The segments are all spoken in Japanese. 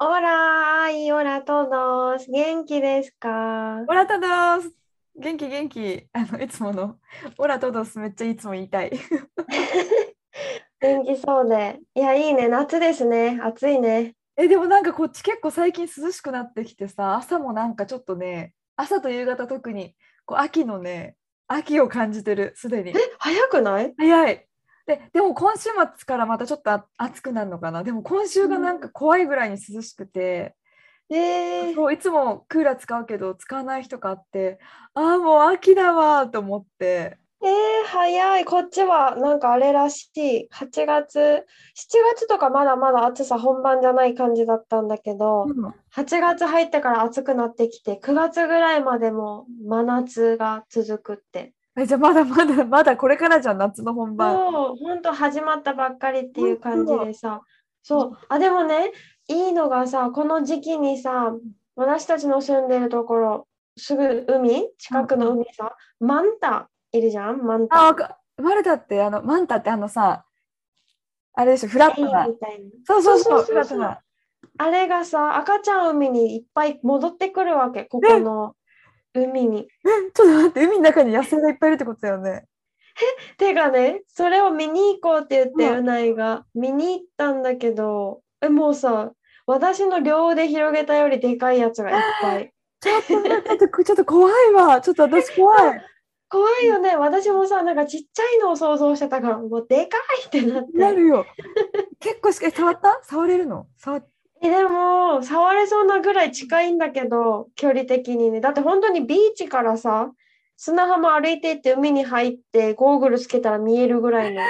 オラーイオラトドス元気ですか？オラトドス元気元気。あのいつもの。オラトドスめっちゃいつも言いたい。元気そうでいやいいね。夏ですね。暑いね。えでもなんかこっち結構最近涼しくなってきてさ朝もなんかちょっとね朝と夕方特にこう秋のね秋を感じてるすでに。え早くない？早いででも今週末からまたちょっとあ暑くなるのかなでも今週がなんか怖いぐらいに涼しくて、えー、そういつもクーラー使うけど使わない日とかあってああもう秋だわと思ってえー、早い。こっちはなんかあれらしい。8月、7月とかまだまだ暑さ本番じゃない感じだったんだけど、うん8月入ってから暑くなってきて、9月ぐらいまでも真夏が続くって。えじゃあまだまだまだこれからじゃん夏の本番。そう、本当始まったばっかりっていう感じでさ。そう。あ、でもね、いいのがさ、この時期にさ、私たちの住んでるところ、すぐ海、近くの海さ、マンタいるじゃん、マンあタ。わかマルタってあのマンタってあのさあれでしょフラットなみたいな。そうそうそうそうそうそうフラットなあれがさ、赤ちゃん海にいっぱい戻ってくるわけ、ここの海に。えちょっと待って海の中に野生がいっぱいいるってことだよね。てかね、それを見に行こうって言って、うないが見に行ったんだけど、え、もうさ、私の両腕広げたよりでかいやつがいっぱい。ちょっとちょっと怖いわちょっと私怖い。怖いよね、私もさ、なんかちっちゃいのを想像してたから、もうでかいってなって。なるよ。結構しか触った？触れるの？触っえ、でも、触れそうなぐらい近いんだけど、距離的にね。だって本当にビーチからさ、砂浜歩いていって海に入ってゴーグルつけたら見えるぐらいの。や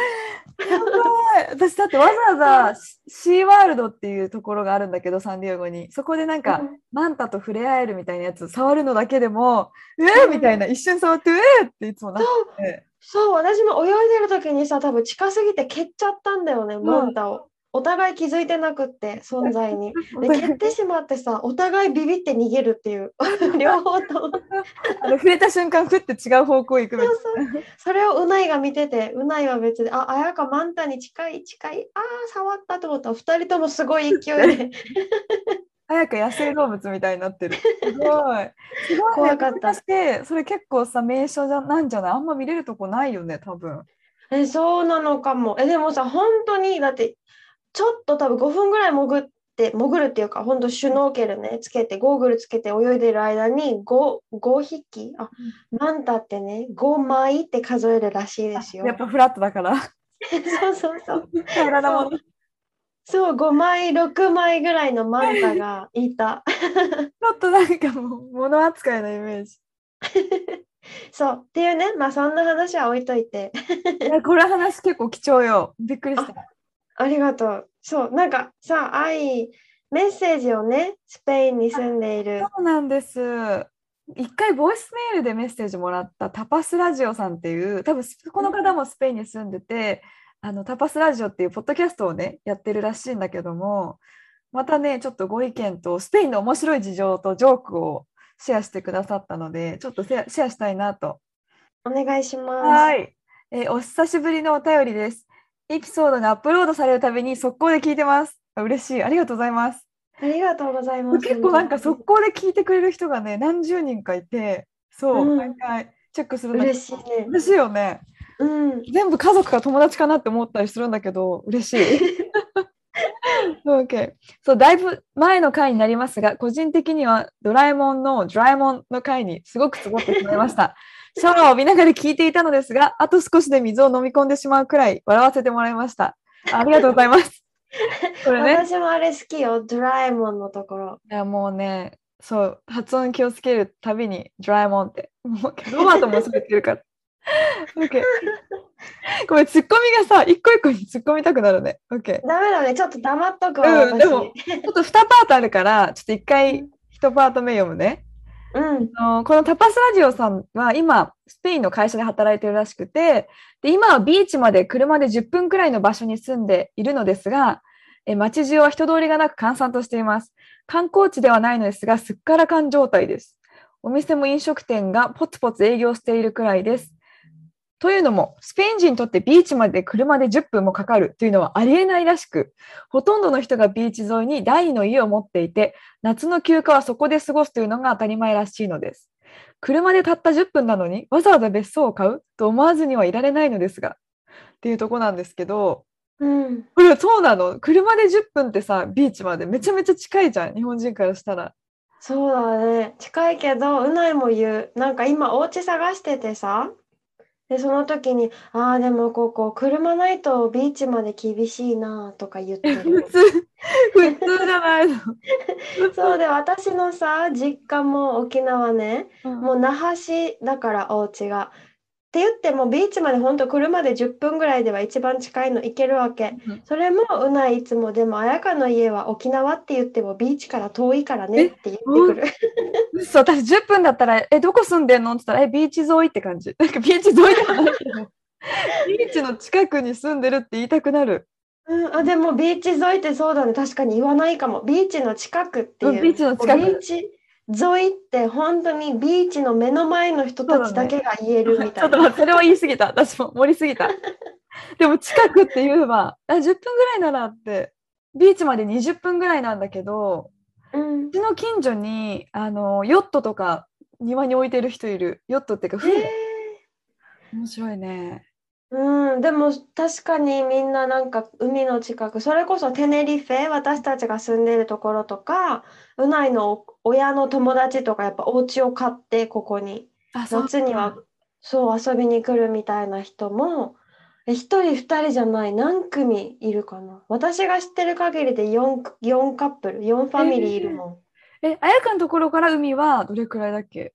ばい。私だってわざわざシシーワールドっていうところがあるんだけどサンディエゴに。そこでなんか、うん。マンタと触れ合えるみたいなやつ触るのだけでもうえー、みたいな一瞬触ってうえーっていつもなって。そう、私も泳いでる時にさ、多分近すぎて蹴っちゃったんだよね、マンタを。お互い気づいてなくって、存在に。で、蹴ってしまってさ、お互いビビって逃げるっていう。両方とも。あの触れた瞬間ふって違う方向行くみたいなそれをうないが見てて、うないは別で、あ、あやかマンタに近い近い、あー、触ったと思ったら、二人ともすごい勢いで。早く野生動物みたいになってる。すごい。すごい、ね。怖かったして、それ結構さ、名所じゃなんじゃない？あんま見れるとこないよね、多分。え、そうなのかも。え、でもさ、本当に、だって、ちょっと多分5分ぐらい潜って、潜るっていうか、本当シュノーケルね、つけて、ゴーグルつけて泳いでる間に5、5匹、あ、マンタってね、5枚って数えるらしいですよや。っぱフラットだから。そうそうそう。体なもの。ちそう、5枚、6枚ぐらいのマンタがいた。ょっとなんかもう、物扱いのイメージ。そう、っていうね、まあそんな話は置いといて。えこれ話結構貴重よ。びっくりした。ありがとう。そう、なんかさ、愛、メッセージをね、スペインに住んでいる。そうなんです。一回ボイスメールでメッセージもらったタパスラジオさんっていう多分この方もスペインに住んでてあのタパスラジオっていうポッドキャストをねやってるらしいんだけどもまたねちょっとご意見とスペインの面白い事情とジョークをシェアしてくださったのでちょっとシェアシェアしたいなと。お願いします。はい、えーお久しぶりのお便りです。エピソードがアップロードされるたびに速攻で聞いてます。あ嬉しい。ありがとうございます。ありがとうございます。結構なんか速攻で聞いてくれる人がね何十人かいてそう、うん毎回チェックする嬉しいね。嬉しいよねうん。全部家族か友達かなって思ったりするんだけど嬉しい OK そうだいぶ前の回になりますが個人的にはドラえもんのドラえもんの回にすごくつぼってしまいましたシャワーを見ながら聞いていたのですがあと少しで水を飲み込んでしまうくらい笑わせてもらいましたありがとうございます これね私もあれ好きよ、ドラえもんのところ。いやもうね、そう、発音気をつけるたびにドラえもんって。もうロバートもそう言ってるから。OK ごめん、ツッコミがさ、一個一個に突っ込みたくなるね。OK。ダメだね。ちょっと黙っとくわ、うん、でも、ちょっと2パートあるから、ちょっと一回1パート目読むね。うん。このタパスラジオさんは今、スペインの会社で働いてるらしくて、で今はビーチまで車で10分くらいの場所に住んでいるのですが、え街中は人通りがなく閑散としています。観光地ではないのですが、すっからかん状態です。お店も飲食店がポツポツ営業しているくらいです。というのも、スペイン人にとってビーチまで車で10分もかかるというのはありえないらしく、ほとんどの人がビーチ沿いに第二の家を持っていて、夏の休暇はそこで過ごすというのが当たり前らしいのです。車でたった10分なのにわざわざ別荘を買うと思わずにはいられないのですが。っていうとこなんですけど、うん。これそうなの車で10分ってさ、ビーチまでめちゃめちゃ近いじゃん、日本人からしたら。そうだね。近いけど、うないも言う。なんか今、お家探しててさ。で、その時に、ああ、でもここ、車ないとビーチまで厳しいなとか言って普る。通、普通じゃないの。そうで、私のさ、実家も沖縄ね、うんもう那覇市だからお家が。って言ってもビーチまでほんと車で10分ぐらいでは一番近いの行けるわけ。うん。それもうないいつもでも綾香の家は沖縄って言ってもビーチから遠いからねって言ってくる。嘘。私10分だったら、え、どこ住んでんの？って言ったら、え、ビーチ沿いって感じ。なんかビーチ沿いではないけど、ビーチの近くに住んでるって言いたくなる。うん、あでもビーチ沿いってそうだね。確かに言わないかも。ビーチの近くっていう、うんビーチの近く。ビーチ沿いって本当にビーチの目の前の人たちだけが言えるみたいな、ちょっと待って、それは言い過ぎた。私も盛りすぎた。でも近くって言えば、あ10分ぐらいならって、ビーチまで20分ぐらいなんだけど、うんうちの近所にあのヨットとか庭に置いてる人いる。ヨットっていうか船。へ面白いね。ーうん、でも確かにみんななんか海の近くそれこそテネリフェ私たちが住んでるところとかうないの親の友達とかやっぱお家を買ってここに。夏にはそう遊びに来るみたいな人もえ一人二人じゃない何組いるかな。私が知ってる限りで 4, 4カップル4ファミリーいるもん。え、あやかのところから海はどれくらいだっけ？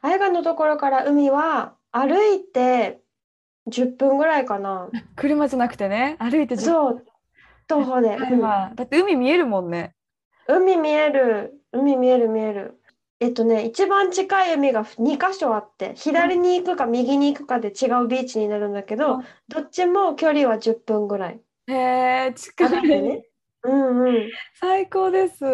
あやかのところから海は歩いて10分ぐらいかな。車じゃなくてね、歩いて10そう、徒歩で。分はだって海見えるもんね。海見える、海見える見える。えっとね、一番近い海が2箇所あって、左に行くか右に行くかで違うビーチになるんだけどうん、どっちも距離は10分ぐらい。へえ、近いね。うんうん。最高です。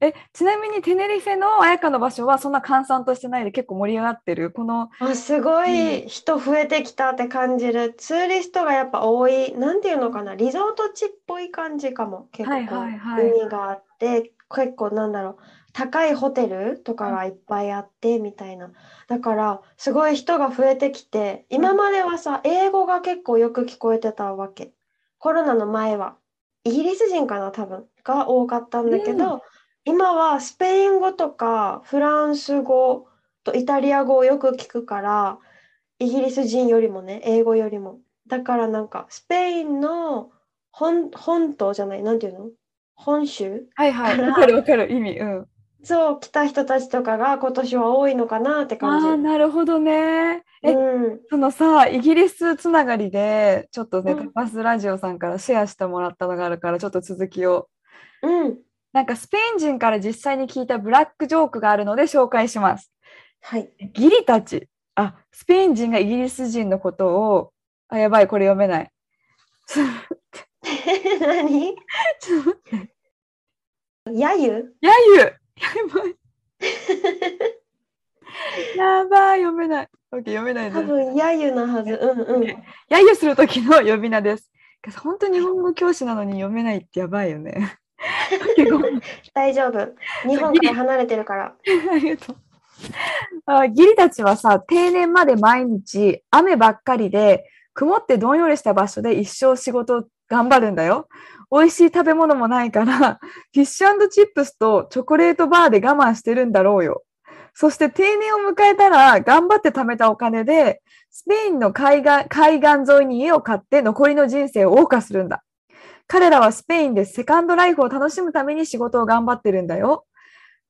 え、ちなみにテネリフェのあやかの場所はそんな閑散としてないで結構盛り上がってる？この、あ、すごい人増えてきたって感じる。ツーリストがやっぱ多い。なんていうのかな、リゾート地っぽい感じかも。結構、はいはいはい海があって、結構なんだろう、高いホテルとかがいっぱいあってみたいな。だから、すごい人が増えてきて、今まではさ、英語が結構よく聞こえてたわけ。コロナの前は。イギリス人かな、多分、が多かったんだけど、今はスペイン語とかフランス語とイタリア語をよく聞くから、イギリス人よりもね、英語よりも。だからなんか、スペインの本、本島じゃない、なんていうの？本州？はいはい、わかるわかる意味。うん。そう、来た人たちとかが今年は多いのかなってあ感じ。あ、なるほどね。え、うん。そのさ、イギリスつながりで、ちょっとね、うんタパスラジオさんからシェアしてもらったのがあるから、ちょっと続きを。うん。なんかスペイン人から実際に聞いたブラックジョークがあるので紹介します。はい。ギリたち。あ、スペイン人がイギリス人のことを、あ、やばい、これ読めない。ちょっ何？と待ってやゆやゆやばい。やばい、読めない。オッケー、読めない。多分やゆなはず。うんうん。やゆするときの呼び名です。本当日本語教師なのに読めないってやばいよね。大丈夫。日本から離れてるから。ありがとう。あギリたちはさ、定年まで毎日雨ばっかりで、曇ってどんよりした場所で一生仕事頑張るんだよ。美味しい食べ物もないから、フィッシュチップスとチョコレートバーで我慢してるんだろうよ。そして定年を迎えたら、頑張って貯めたお金で、スペインの海岸海岸沿いに家を買って残りの人生を謳歌するんだ。彼らはスペインでセカンドライフを楽しむために仕事を頑張ってるんだよ。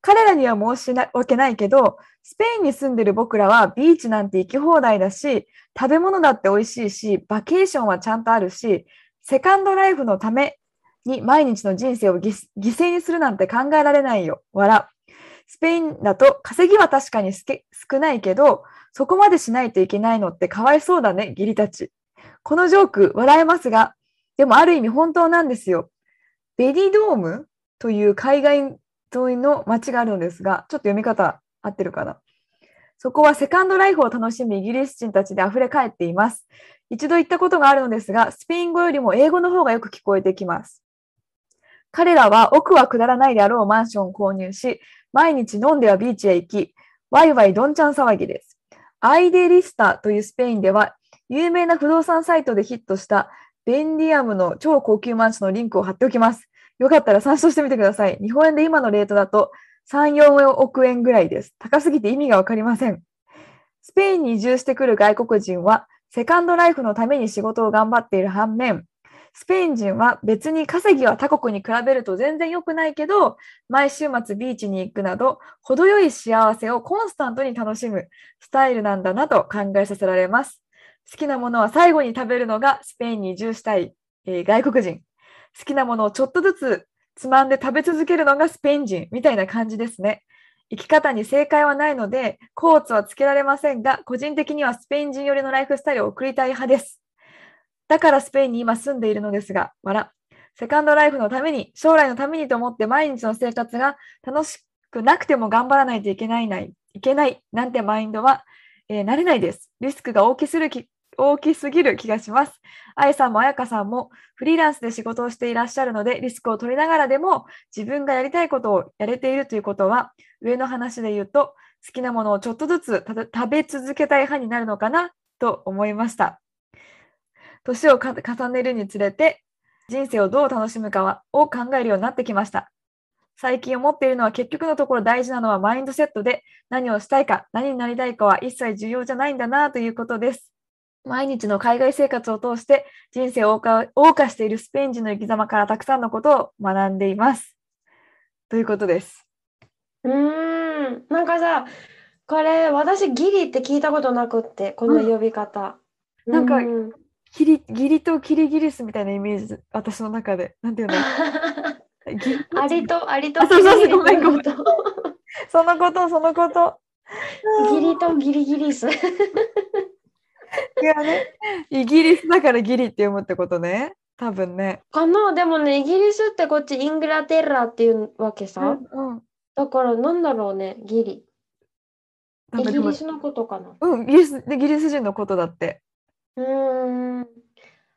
彼らには申し訳ないけど、スペインに住んでる僕らはビーチなんて行き放題だし、食べ物だって美味しいし、バケーションはちゃんとあるし、セカンドライフのために毎日の人生を犠牲にするなんて考えられないよ。笑。スペインだと稼ぎは確かに少ないけど、そこまでしないといけないのってかわいそうだね、義理たち。このジョーク、笑えますが、でもある意味本当なんですよ。ベディドームという海外沿いの街があるのですが、ちょっと読み方合ってるかな。そこはセカンドライフを楽しむイギリス人たちで溢れ返っています。一度行ったことがあるのですが、スペイン語よりも英語の方がよく聞こえてきます。彼らは奥は下らないであろうマンションを購入し、毎日飲んではビーチへ行き、ワイワイどんちゃん騒ぎです。アイデリスタというスペインでは、有名な不動産サイトでヒットしたベンディアムの超高級マンションのリンクを貼っておきます。よかったら参照してみてください。日本円で今のレートだと3、4億円ぐらいです。高すぎて意味がわかりません。スペインに移住してくる外国人は、セカンドライフのために仕事を頑張っている反面、スペイン人は別に稼ぎは他国に比べると全然良くないけど、毎週末ビーチに行くなど、程よい幸せをコンスタントに楽しむスタイルなんだなと考えさせられます。好きなものは最後に食べるのがスペインに移住したい、えー外国人。好きなものをちょっとずつつまんで食べ続けるのがスペイン人みたいな感じですね。生き方に正解はないので、コーツはつけられませんが、個人的にはスペイン人寄りのライフスタイルを送りたい派です。だからスペインに今住んでいるのですが、笑。セカンドライフのために、将来のためにと思って毎日の生活が楽しくなくても頑張らないといけないない、いけないなんてマインドは、えー慣れないです。リスクが大きする大きすぎる気がします。あやさんもあやかさんもフリーランスで仕事をしていらっしゃるので、リスクを取りながらでも自分がやりたいことをやれているということは、上の話で言うと、好きなものをちょっとずつ食べ続けたい派になるのかなと思いました。年を重ねるにつれて、人生をどう楽しむかはを考えるようになってきました。最近思っているのは結局のところ大事なのはマインドセットで何をしたいか、何になりたいかは一切重要じゃないんだなということです。毎日の海外生活を通して人生を謳歌しているスペイン人の生き様からたくさんのことを学んでいます。ということです。うーん、なんかさ、これ私ギリって聞いたことなくって、この呼び方。なんかうキリギリとキリギリスみたいなイメージ、私の中で。なんていうの ギリアリとアリとあそうそうごめんごめんと そのこと、そのこと。ギリとギリギリス。違うね。イギリスだからギリって読むってことね。多分ね。かな？でもね、イギリスってこっちイングラテラっていうわけさ。うんうん。だからなんだろうね、ギリ。イギリスのことかな。うん、イギリス、イギリス人のことだって。うーん。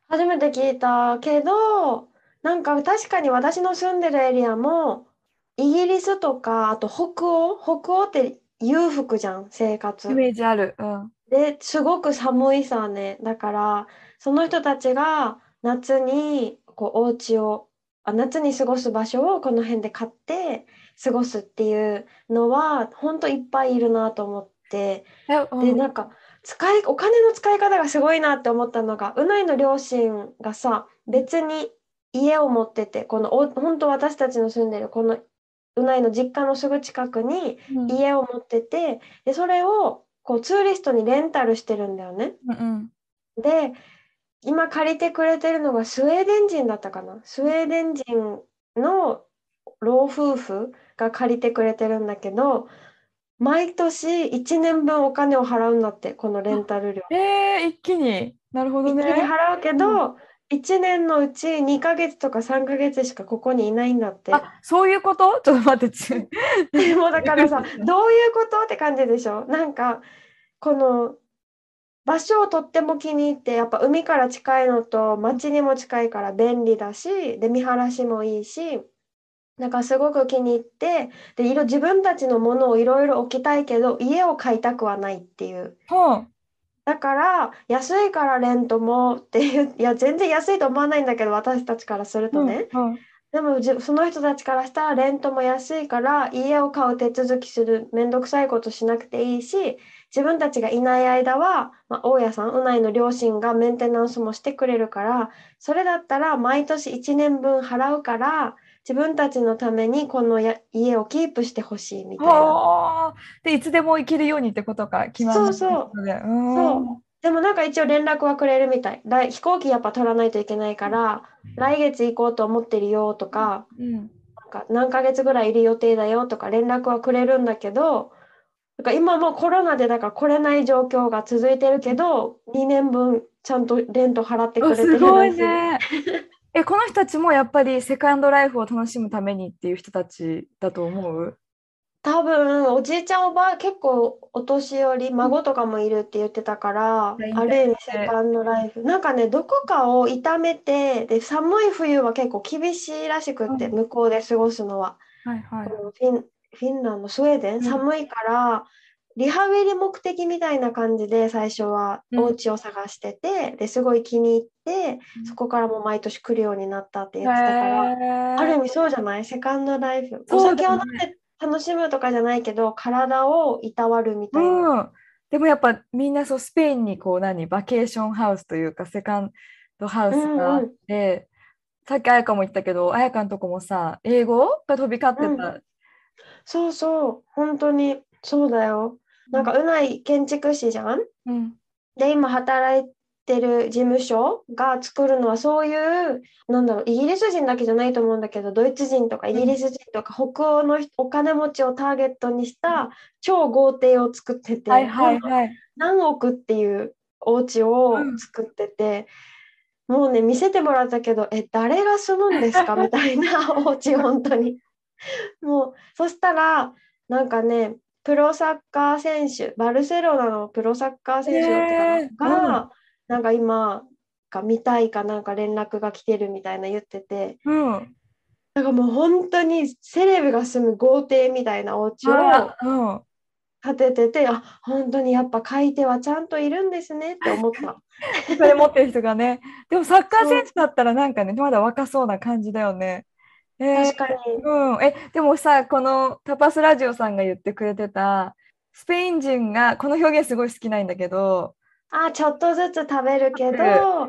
初めて聞いたけど、なんか確かに私の住んでるエリアも、イギリスとか、あと北欧、北欧って裕福じゃん、生活。イメージある。うん。で、すごく寒いさね。だから、その人たちが夏にこうお家を、あ、夏に過ごす場所をこの辺で買って過ごすっていうのは、ほんといっぱいいるなと思って。で、ん。なんか、使い、お金の使い方がすごいなって思ったのが、うないの両親がさ、別に家を持ってて、このお、本当私たちの住んでるこのうないの実家のすぐ近くにうん家を持ってて、で、それをこうツーリストにレンタルしてるんだよね。うんで、今借りてくれてるのがスウェーデン人だったかな。スウェーデン人の老夫婦が借りてくれてるんだけど、毎年1年分お金を払うんだって、このレンタル料。うん。えー、一気に。なるほど一気にね。払うけど、1年のうち2ヶ月とか3ヶ月しかここにいないんだって。あ、そういうこと？ちょっと待って。つ でもだからさ、どういうこと？って感じでしょ？なんか、この場所をとっても気に入って、やっぱ海から近いのと街にも近いから便利だし、で、見晴らしもいいし、なんかすごく気に入って、で、いろ、自分たちのものをいろいろ置きたいけど、家を買いたくはないっていう。はだから、安いからレントもっていう、いや、全然安いと思わないんだけど、私たちからするあ。とね。うん。でもじその人たちからしたらレントも安いから家を買う手続きするめんどくさいことしなくていいし自分たちがいない間は、まあ、大家さんうないの両親がメンテナンスもしてくれるからそれだったら毎年1年分払うから自分たちのためにこのや家をキープしてほしいみたいな。はあ。で、いつでも行けるようにってことか、決まそうそうそうでもなんか一応連絡はくれるみたい。来飛行機やっぱ取らないといけないから、来月行こうと思ってるよとか、うん。なんか何ヶ月ぐらいいる予定だよとか連絡はくれるんだけど、なんか今もうコロナでだから来れない状況が続いてるけど、2年分ちゃんとレント払ってくあれてるすごいね。え、この人たちもやっぱりセカンドライフを楽しむためにっていう人たちだと思う？多分おじいちゃんおばあ結構お年寄り孫とかもいるって言ってたから、うんある意味セカンドライフ。なんかねどこかを痛めてで寒い冬は結構厳しいらしくって、うん。向こうで過ごすのは、はいはい。フィンフィンランドスウェーデンん寒いから、リハビリ目的みたいな感じで最初はうんお家を探してて、ですごい気に入ってうんそこからもう毎年来るようになったって言ってたから。ある意味そうじゃない？セカンドライフ。お酒を飲んで楽しむとかじゃないけど、体をいたわるみたいな。うん。でもやっぱみんなそうスペインにこう何？バケーションハウスというかセカンドハウスがあって、さっき彩香も言ったけど彩香のとこもさ英語が飛び交ってた。そうそう、本当に。そうだよ。なんか、うない建築士じゃん？うん。で、今働いてる事務所が作るのはそういう、なんだろう、イギリス人だけじゃないと思うんだけど、ドイツ人とかイギリス人とか北欧の人お金持ちをターゲットにした超豪邸を作ってて、はいはいはい。何億っていうお家を作ってて、もうね見せてもらったけどえ誰が住むんですか？みたいなお家本当に もうそしたらなんかねプロサッカー選手バルセロナのプロサッカー選手だったかな？へーが、なんか今が見たいかなんか連絡が来てるみたいな言っててうん。なんかもう本当にセレブが住む豪邸みたいなお家を。建てててあ本当にやっぱ買い手はちゃんといるんですねって思った。それ持ってる人がね。でもサッカー選手だったらなんかね、まだ若そうな感じだよね。えー確かに。うん、えでもさこのタパスラジオさんが言ってくれてたスペイン人がこの表現すごい好きなんだけどあ、ちょっとずつ食べるけど、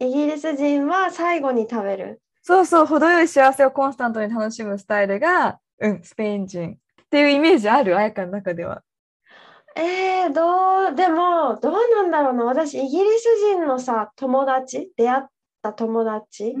イギリス人は最後に食べる。そうそう程よい幸せをコンスタントに楽しむスタイルが、うん、スペイン人っていうイメージある？彩香の中では。えー、どう、でも、どうなんだろうな。私、イギリス人のさ、友達、出会った友達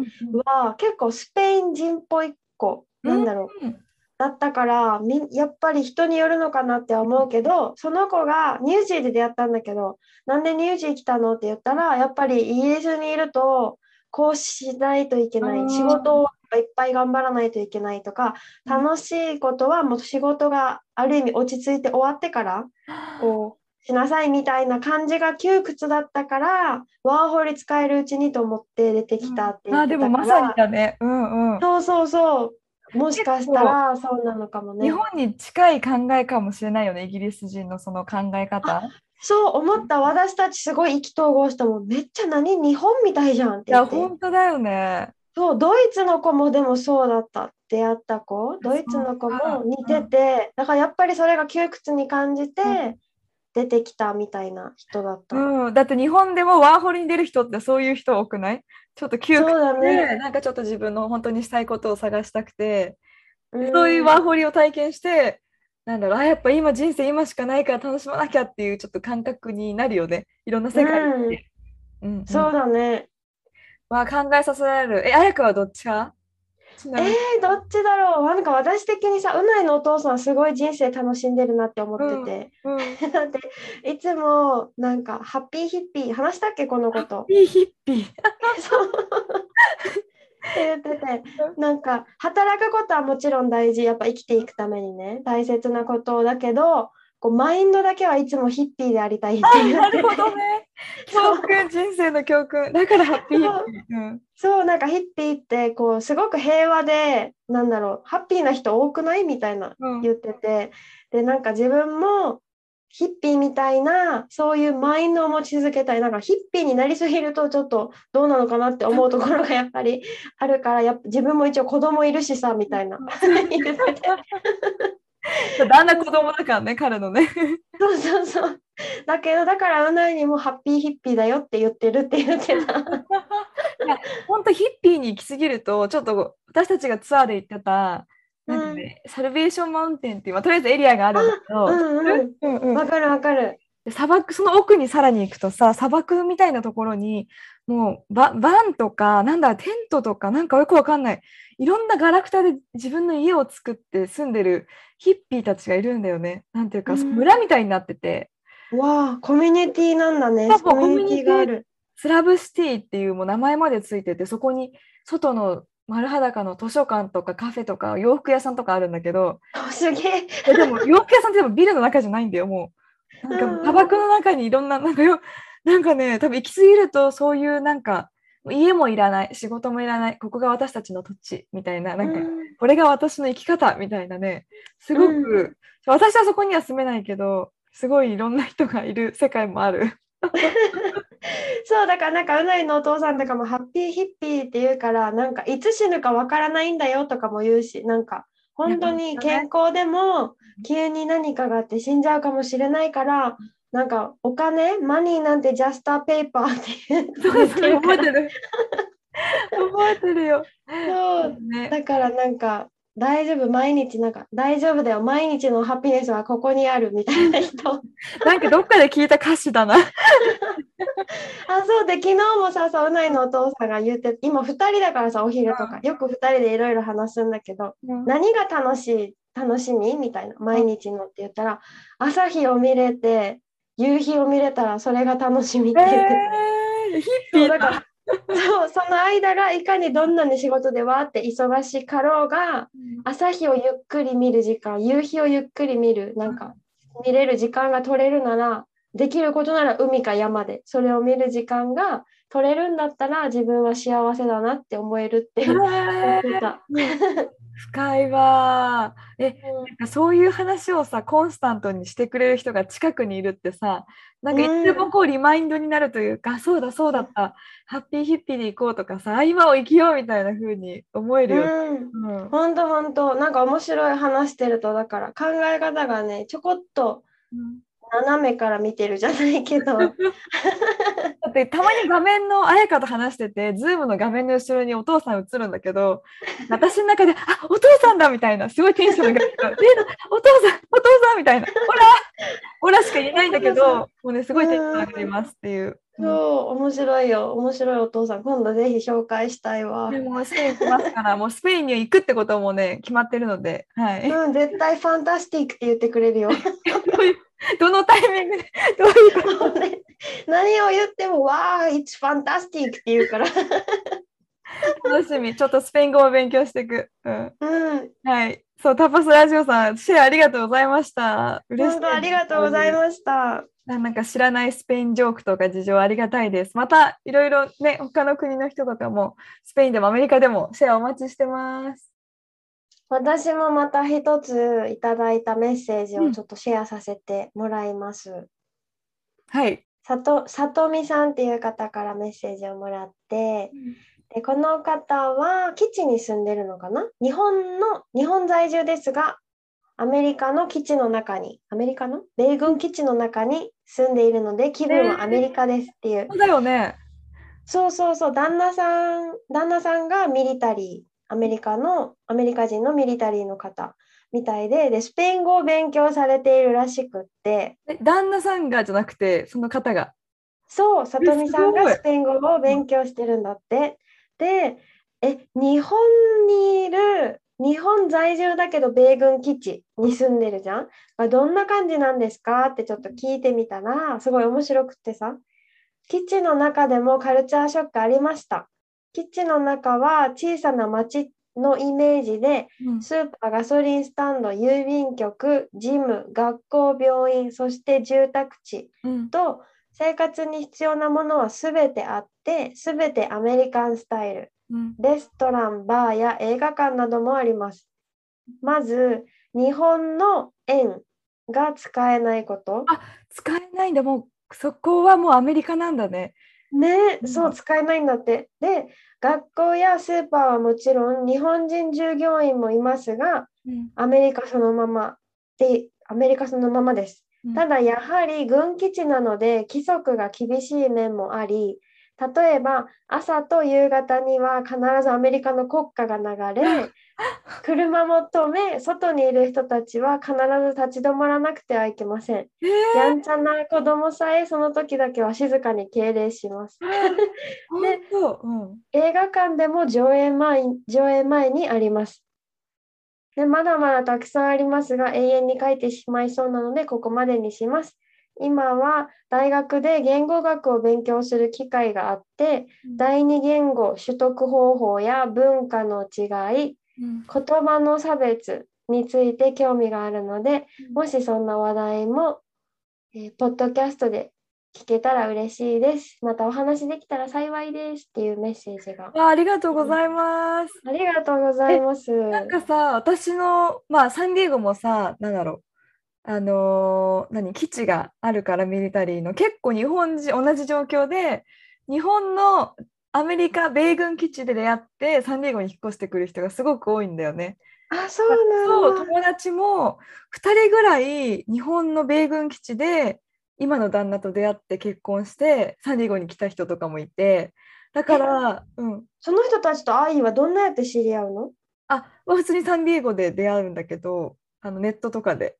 は結構スペイン人っぽい子、なんだろう。うんだったからみやっぱり人によるのかなって思うけどその子がニュージーで出会ったんだけどなんでニュージー来たのって言ったらやっぱりイギリスにいるとこうしないといけない仕事をいっぱい頑張らないといけないとか楽しいことはもう仕事がある意味落ち着いて終わってからこうしなさいみたいな感じが窮屈だったからワーホリ使えるうちにと思って出てきたって言あってたかでもまさにらだね。うんうん。そうそうそうもしかしたらそうなのかもね。日本に近い考えかもしれないよねイギリス人のその考え方。そう思った私たちすごい意気投合したもんめっちゃ何日本みたいじゃんっていや言って本当だよね。そうドイツの子もでもそうだった出会った子ドイツの子も似ててだからやっぱりそれが窮屈に感じてう出てきたみたいな人だった、うん、だって日本でもワーホリに出る人ってそういう人多くない？ちょっと窮屈で、ね、なんかちょっと自分の本当にしたいことを探したくて、うん。そういうワーホリを体験して、なんだろう、あ、やっぱ今人生今しかないから楽しまなきゃっていうちょっと感覚になるよね。いろんな世界に。うん。うんそうだね。まあ考えさせられる。え、綾香はどっちかえー、どっちだろう。なんか私的にさうないのお父さんすごい人生楽しんでるなって思ってて、うん、だっていつもなんかハッピーヒッピー。話したっけ？このこと。いいヒッピー。そう。って言ってて。なんか働くことはもちろん大事。やっぱ生きていくためにね。大切なことだけどこうマインドだけはいつもヒッピーでありたいってあ言ってなるほどね。教訓、人生の教訓。だからハッピーヒッピー。うん。そうなんかヒッピーってこうすごく平和でなんだろうハッピーな人多くないみたいなうん。言ってて。でなんか自分もヒッピーみたいなそういうマインドを持ち続けたい。なんかヒッピーになりすぎるとちょっとどうなのかなって思うところがやっぱりあるからやっぱ自分も一応子供いるしさみたいな。言ってて 旦那子供だからね、彼のね。そうそうそう。だけどだからうないにもハッピーヒッピーだよって言ってるって言ってた。本当ヒッピーに行き過ぎるとちょっと私たちがツアーで行ってた、なんかね、サルベーションマウンテンっていう、まあ、とりあえずエリアがあるんだけど、うんうん。うんうん。わかるわかる。で砂漠その奥にさらに行くとさ砂漠みたいなところにもうババンとかなんだテントとかなんかよくわかんないいろんなガラクタで自分の家を作って住んでるヒッピーたちがいるんだよねなんていうか、うん村みたいになっててわあ、コミュニティなんだね。コミュニティがある。スラブシティっていうもう名前までついててそこに外の丸裸の図書館とかカフェとか洋服屋さんとかあるんだけどすげえ。えでも洋服屋さんってでもビルの中じゃないんだよもうなんか砂漠の中にいろんななんかよなんかね多分行き過ぎるとそういうなんか家もいらない仕事もいらないここが私たちの土地みたいななんか、これが私の生き方みたいなねすごく、うん。私はそこには住めないけどすごいいろんな人がいる世界もある。そうだからなんかうないのお父さんとかもハッピーヒッピーって言うからなんかいつ死ぬかわからないんだよとかも言うしなんか本当に健康でも急に何かがあって死んじゃうかもしれないからなんかお金マニーなんてジャスターペーパーって言って覚えてる覚えてるよ。そう。ね、だからなんか大丈夫毎日なんか大丈夫だよ。毎日のハピネスはここにあるみたいな人。なんかどっかで聞いた歌詞だな。あそうで昨日もさそうないのお父さんが言って今2人だからさお昼とか。よく2人でいろいろ話すんだけど何が楽しい楽しみ？みたいな。毎日のって言ったら朝日を見れて夕日を見れたらそれが楽しみって言ってて、えー、ヒッピーだそうだからそうその間がいかにどんなに仕事でわーって忙しかろうが朝日をゆっくり見る時間夕日をゆっくり見るなんか見れる時間が取れるならできることなら海か山でそれを見る時間が取れるんだったら自分は幸せだなって思えるって言ってた。深いわーえなんかそういう話をさコンスタントにしてくれる人が近くにいるってさなんかいつでもこうリマインドになるというか、そうだそうだった。ハッピーヒッピーで行こうとかさ今を生きようみたいな風に思えるよ、うん。うん。本当本当なんか面白い話してるとだから考え方がねちょこっと斜めから見てるじゃないけど だってたまに画面の彩香と話してて、ズームの画面の後ろにお父さん映るんだけど、私の中で、あお父さんだみたいな、すごいテンションが上がって、えお父さん、お父さんみたいな、オラオラしか言えないんだけど、もうね、すごいテンション上がりますっていう。そう面白いよ面白いお父さん今度ぜひ紹介したいわ。でもスペイン来ますから、もうスペインに行くってこともね、決まってるので、はい。うん、絶対ファンタスティックって言ってくれるよ。どういうどのタイミングで、どういうこと？ね 何を言っても、わー、it's fantastic って言うから。楽しみ。ちょっとスペイン語を勉強していく。うん。うん、はい。そう、タパスラジオさん、シェアありがとうございました。嬉しい。本当ありがとうございました。なんか知らないスペインジョークとか事情ありがたいです。またいろいろね、他の国の人とかも、スペインでもアメリカでもシェアお待ちしてます。私もまた一ついただいたメッセージをちょっとシェアさせてもらいます。はい。さとさとみさんっていう方からメッセージをもらって、でこの方は基地に住んでるのかな？日本の日本在住ですがアメリカの基地の中にアメリカの？米軍基地の中に住んでいるので気分はアメリカですっていう、そうだよね。そうそうそう。旦那さん旦那さんがミリタリーアメリカのアメリカ人のミリタリーの方みたいででスペイン語を勉強されているらしくってえ旦那さんがじゃなくて、その方が？そう、さとみさんがスペイン語を勉強してるんだって。で、え、日本にいる、日本在住だけど米軍基地に住んでるじゃん？あどんな感じなんですかってちょっと聞いてみたら、すごい面白くってさ、基地の中でもカルチャーショックありました。基地の中は小さな町のイメージで、うんスーパー、ガソリンスタンド、郵便局、ジム、学校、病院、そして住宅地。うんと生活に必要なものは全てあって全てアメリカンスタイルうんレストランバーや映画館などもありますまず日本の円が使えないこと使えないんだ。もう、そこはもうアメリカなんだね。ねうん。そう使えないんだって。で学校やスーパーはもちろん日本人従業員もいますがうん。アメリカそのままでアメリカそのままです。うん。ただやはり軍基地なので規則が厳しい面もあり例えば朝と夕方には必ずアメリカの国歌が流れ 車も止め外にいる人たちは必ず立ち止まらなくてはいけません。えやんちゃな子供さえその時だけは静かに敬礼します。本当、うん、映画館でも上映前上映前にあります。でまだまだたくさんありますが永遠に書いてしまいそうなのでここまでにします。今は大学で言語学を勉強する機会があって第二言語取得方法や文化の違いうん言葉の差別について興味があるのでもしそんな話題も、えーポッドキャストで聞けたら嬉しいです。またお話できたら幸いですっていうメッセージが。あありがとうございます。ありがとうございます。なんかさ、私の、まあ、サンディエゴもさ、なんだろう、あのー何、基地があるから、ミリタリーの、結構日本人、同じ状況で、日本のアメリカ米軍基地で出会って、サンディエゴに引っ越してくる人がすごく多いんだよね。あ、そうそう、な。友達も2人ぐらい日本の米軍基地で今の旦那と出会って結婚してサンディエゴに来た人とかもいてだから、うん、その人たちと愛はどんなやって知り合うの？あ普通にサンディエゴで出会うんだけどあのネットとかで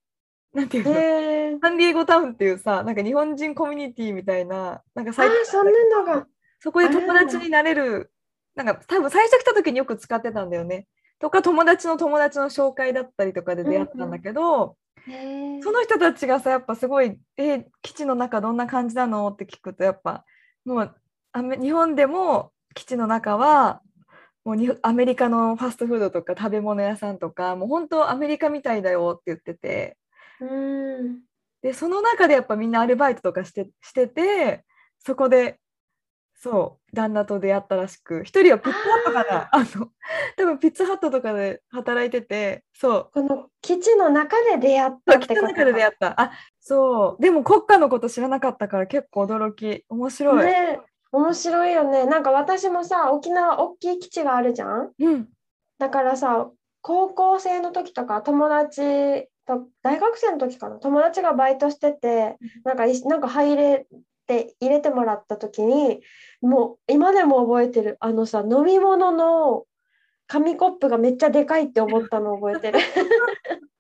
なんていうの？へえ。サンディエゴタウンっていうさなんか日本人コミュニティみたいななんかあサイト、そんなのが。そこで友達になれるなんか多分最初来た時によく使ってたんだよねとか友達の友達の紹介だったりとかで出会ったんだけど、へえその人たちがさやっぱすごい「え基地の中どんな感じなの?」って聞くとやっぱもう日本でも基地の中はもうにアメリカのファストフードとか食べ物屋さんとかもう本当アメリカみたいだよって言っててうん。でその中でやっぱみんなアルバイトとかしてしててそこでそう旦那と出会ったらしく一人はピッツァハットかなあの多分ピッツァハットとかで働いててそうこの基地の中で出会ったってこと北の中で出会った。あ、そう。でも国家のこと知らなかったから結構驚き。面白い。ね面白いよね。なんか私もさ、沖縄大きい基地があるじゃん？うん。だからさ、高校生の時とか友達と、大学生の時かな、友達がバイトしてて、なんかいなんか入れて入れてもらった時に、もう今でも覚えてる。あのさ、飲み物の紙コップがめっちゃでかいって思ったの覚えてる。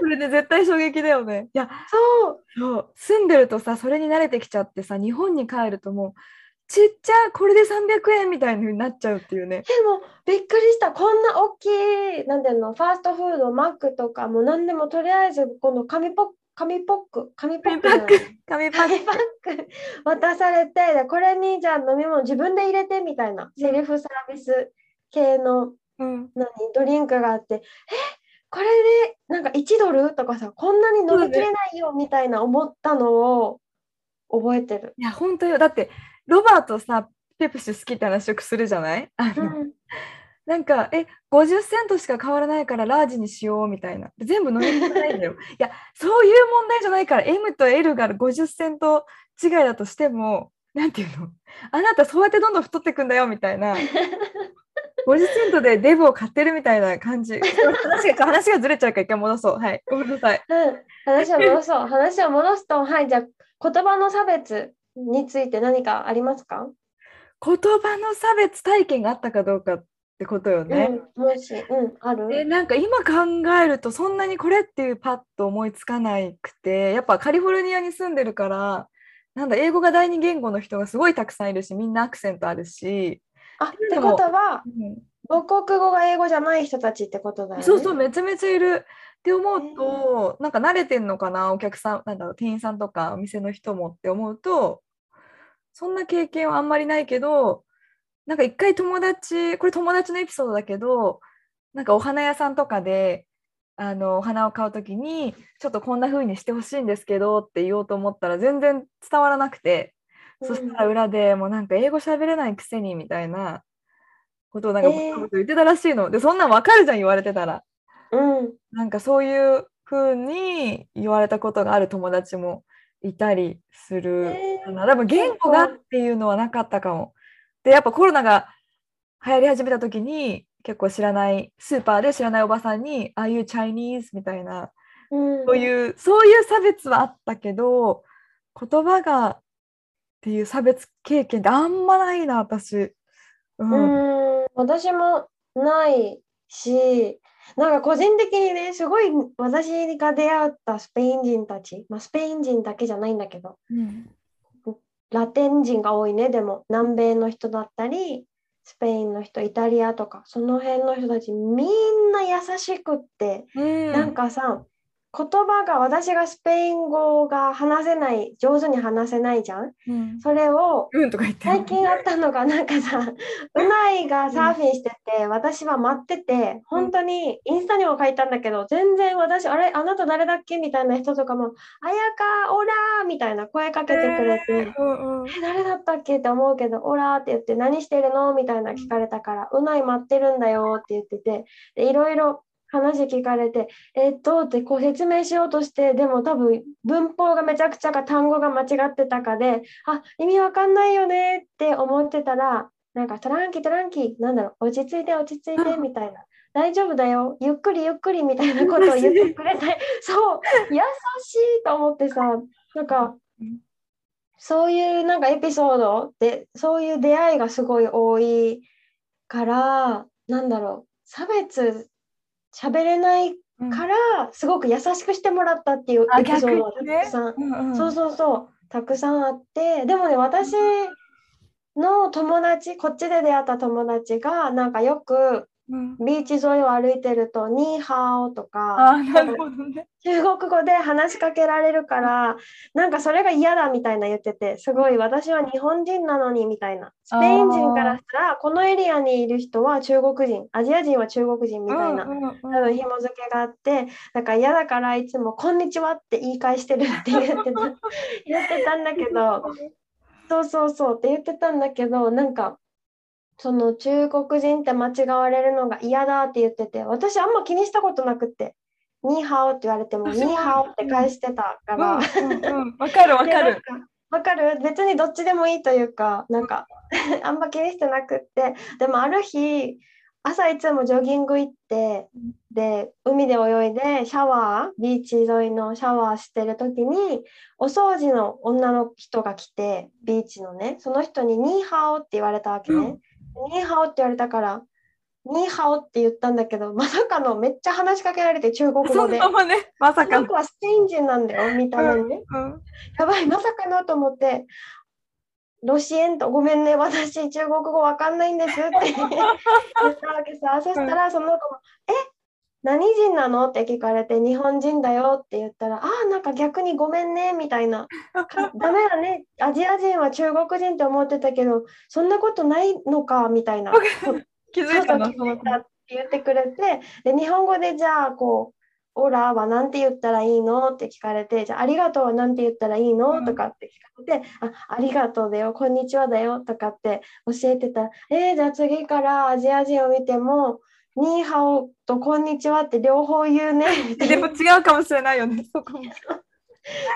それで絶対衝撃だよね。いや、そう。そう。住んでるとさ、それに慣れてきちゃってさ、日本に帰るともう、ちっちゃい、これで300円みたいになっちゃうっていうね。でもびっくりした。こんな大きい、なんていうの、ファーストフード、マックとかも何でもとりあえずこの紙ポッ紙ポック、紙ポック紙パッ紙パック渡されて、でこれにじゃあ飲み物自分で入れてみたいな、セルフサービス系のク。うん。何？ドリンクがあって、え？これでなんか1ドル？とかさ、こんなに飲みきれないよみたいな思ったのを覚えてる。いや、本当よ。だって、ロバートさ、ペプシ好きって話よくするじゃない？あのうん、なんか、え、50セントしか変わらないからラージにしようみたいな。で全部飲み込めないんだよ。いや、そういう問題じゃないから、M と L が50セント違いだとしても、なんていうの？あなたそうやってどんどん太ってくんだよみたいな。50セントでデブを買ってるみたいな感じ。話が話がずれちゃうから一回戻そう。はい。ごめんなさい。うん、話を戻そう。話を戻すと、はい、じゃあ言葉の差別について何かありますか、言葉の差別体験があったかどうかってことよね。うん、もし、うん、ある？でなんか今考えるとそんなにこれっていうパッと思いつかなくてやっぱカリフォルニアに住んでるからなんだ英語が第二言語の人がすごいたくさんいるしみんなアクセントあるし、あ、ってことは、うん。母国語が英語じゃない人たちってことだよね。そうそうめちゃめちゃいる。って思うとなんか慣れてんのかな？お客さんなんだろう店員さんとかお店の人もって思うとそんな経験はあんまりないけどなんか一回友達これ友達のエピソードだけどなんかお花屋さんとかであのお花を買うときにちょっとこんな風にしてほしいんですけどって言おうと思ったら全然伝わらなくて、うん。そしたら裏でもうなんか英語喋れないくせにみたいなことをなんか言ってたらしいの、でそんなんわかるじゃん言われてたら。うん。なんかそういう風に言われたことがある友達もいたりするえかな多分言語がっていうのはなかったかも。でやっぱコロナが流行り始めた時に結構知らないスーパーで知らないおばさんに「Are you Chinese?」みたいなうん、そういうそういう差別はあったけど言葉がっっていう差別経験ってあんまないな私。う、うんーん、私もないし、なんか個人的にね、すごい私が出会ったスペイン人たち、まあ、スペイン人だけじゃないんだけど、うんラテン人が多いね、でも南米の人だったり、スペインの人、イタリアとか、その辺の人たちみんな優しくって、うん。なんかさ、言葉が私がスペイン語が話せない、上手に話せないじゃん。うん。それをうんとか言って最近あったのがなんかさ、うないがサーフィンしてて、私は待ってて、本当にインスタにも書いたんだけど、全然私、あれ、あなた誰だっけみたいな人とかも、あやか、オラーみたいな声かけてくれて、うんうんえ、誰だったっけ？って思うけど、オラーって言って、何してるの？みたいな聞かれたから、うない待ってるんだよって言ってて、でいろいろ話聞かれて、えっとってこう説明しようとして、でも多分文法がめちゃくちゃか単語が間違ってたかで、あ、意味わかんないよねって思ってたら、なんかトランキトランキ、なんだろう、落ち着いて落ち着いてみたいな。大丈夫だよ、ゆっくりゆっくりみたいなことを言ってくれて、そう、優しいと思ってさ、なんかうん、そういうなんかエピソードで、そういう出会いがすごい多いから、なんだろう、差別喋れないうん。から、すごく優しくしてもらったっていうあエピソードがたくさん、うんうん。そうそうそう、たくさんあって、でもね、私の友達、こっちで出会った友達が、なんかよくうんビーチ沿いを歩いてると、ニーハオとか、ね。中国語で話しかけられるから、なんかそれが嫌だみたいな言ってて、すごい私は日本人なのにみたいな。スペイン人からしたら、このエリアにいる人は中国人、アジア人は中国人みたいな。うんうんうん多分紐付けがあって、だから嫌だからいつも「こんにちは」って言い返してるって言ってた 言ってたんだけど、そうそうそうって言ってたんだけど、なんかその中国人って間違われるのが嫌だって言ってて、私あんま気にしたことなくって、ニーハオって言われても、ニーハオって返してたから、うんうんうん。わかるわかる。わかる。別にどっちでもいいというか、なんか あんま気にしてなくって、でもある日、朝いつもジョギング行って、で、海で泳いでシャワー、ビーチ沿いのシャワーしてる時に、お掃除の女の人が来て、ビーチのね、その人にニーハオって言われたわけね。ニーハオって言われたから、ニーハオって言ったんだけど、まさかのめっちゃ話しかけられて中国そ語で。のままね、まさかのこの子。はスペイン人なんだよ、みたいなね。うんやばい、まさかのと思って、ロシエンとごめんね、私、中国語わかんないんですって言ったわけさ。そしたら、その子も、え何人なの？って聞かれて、日本人だよって言ったら、ああ、なんか逆にごめんね、みたいな。かダメだね、アジア人は中国人って思ってたけど、そんなことないのか、みたいな。気づいたの？そうそうその子気づいたって言ってくれて、で、日本語でじゃあ、こう、オラはなんて言ったらいいの？って聞かれて、じゃあ、ありがとうはなんて言ったらいいの、うん。とかって聞かれて、あ、ありがとうだよ、こんにちはだよ、とかって教えてた。えー、じゃあ次からアジア人を見ても、ニーハオとこんにちはって両方言うね。でも違うかもしれないよね、そこも。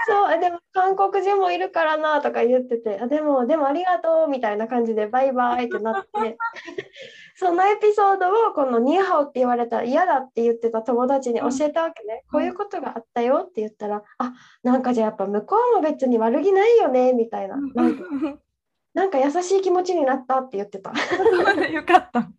そう、でも韓国人もいるからなとか言ってて、あでも、でもありがとうみたいな感じでバイバイってなって、そのエピソードをこのニーハオって言われたら嫌だって言ってた友達に教えたわけね。うんこういうことがあったよって言ったら、あなんかじゃあやっぱ向こうも別に悪気ないよねみたいな。なんかなんか優しい気持ちになったって言ってた。よかった。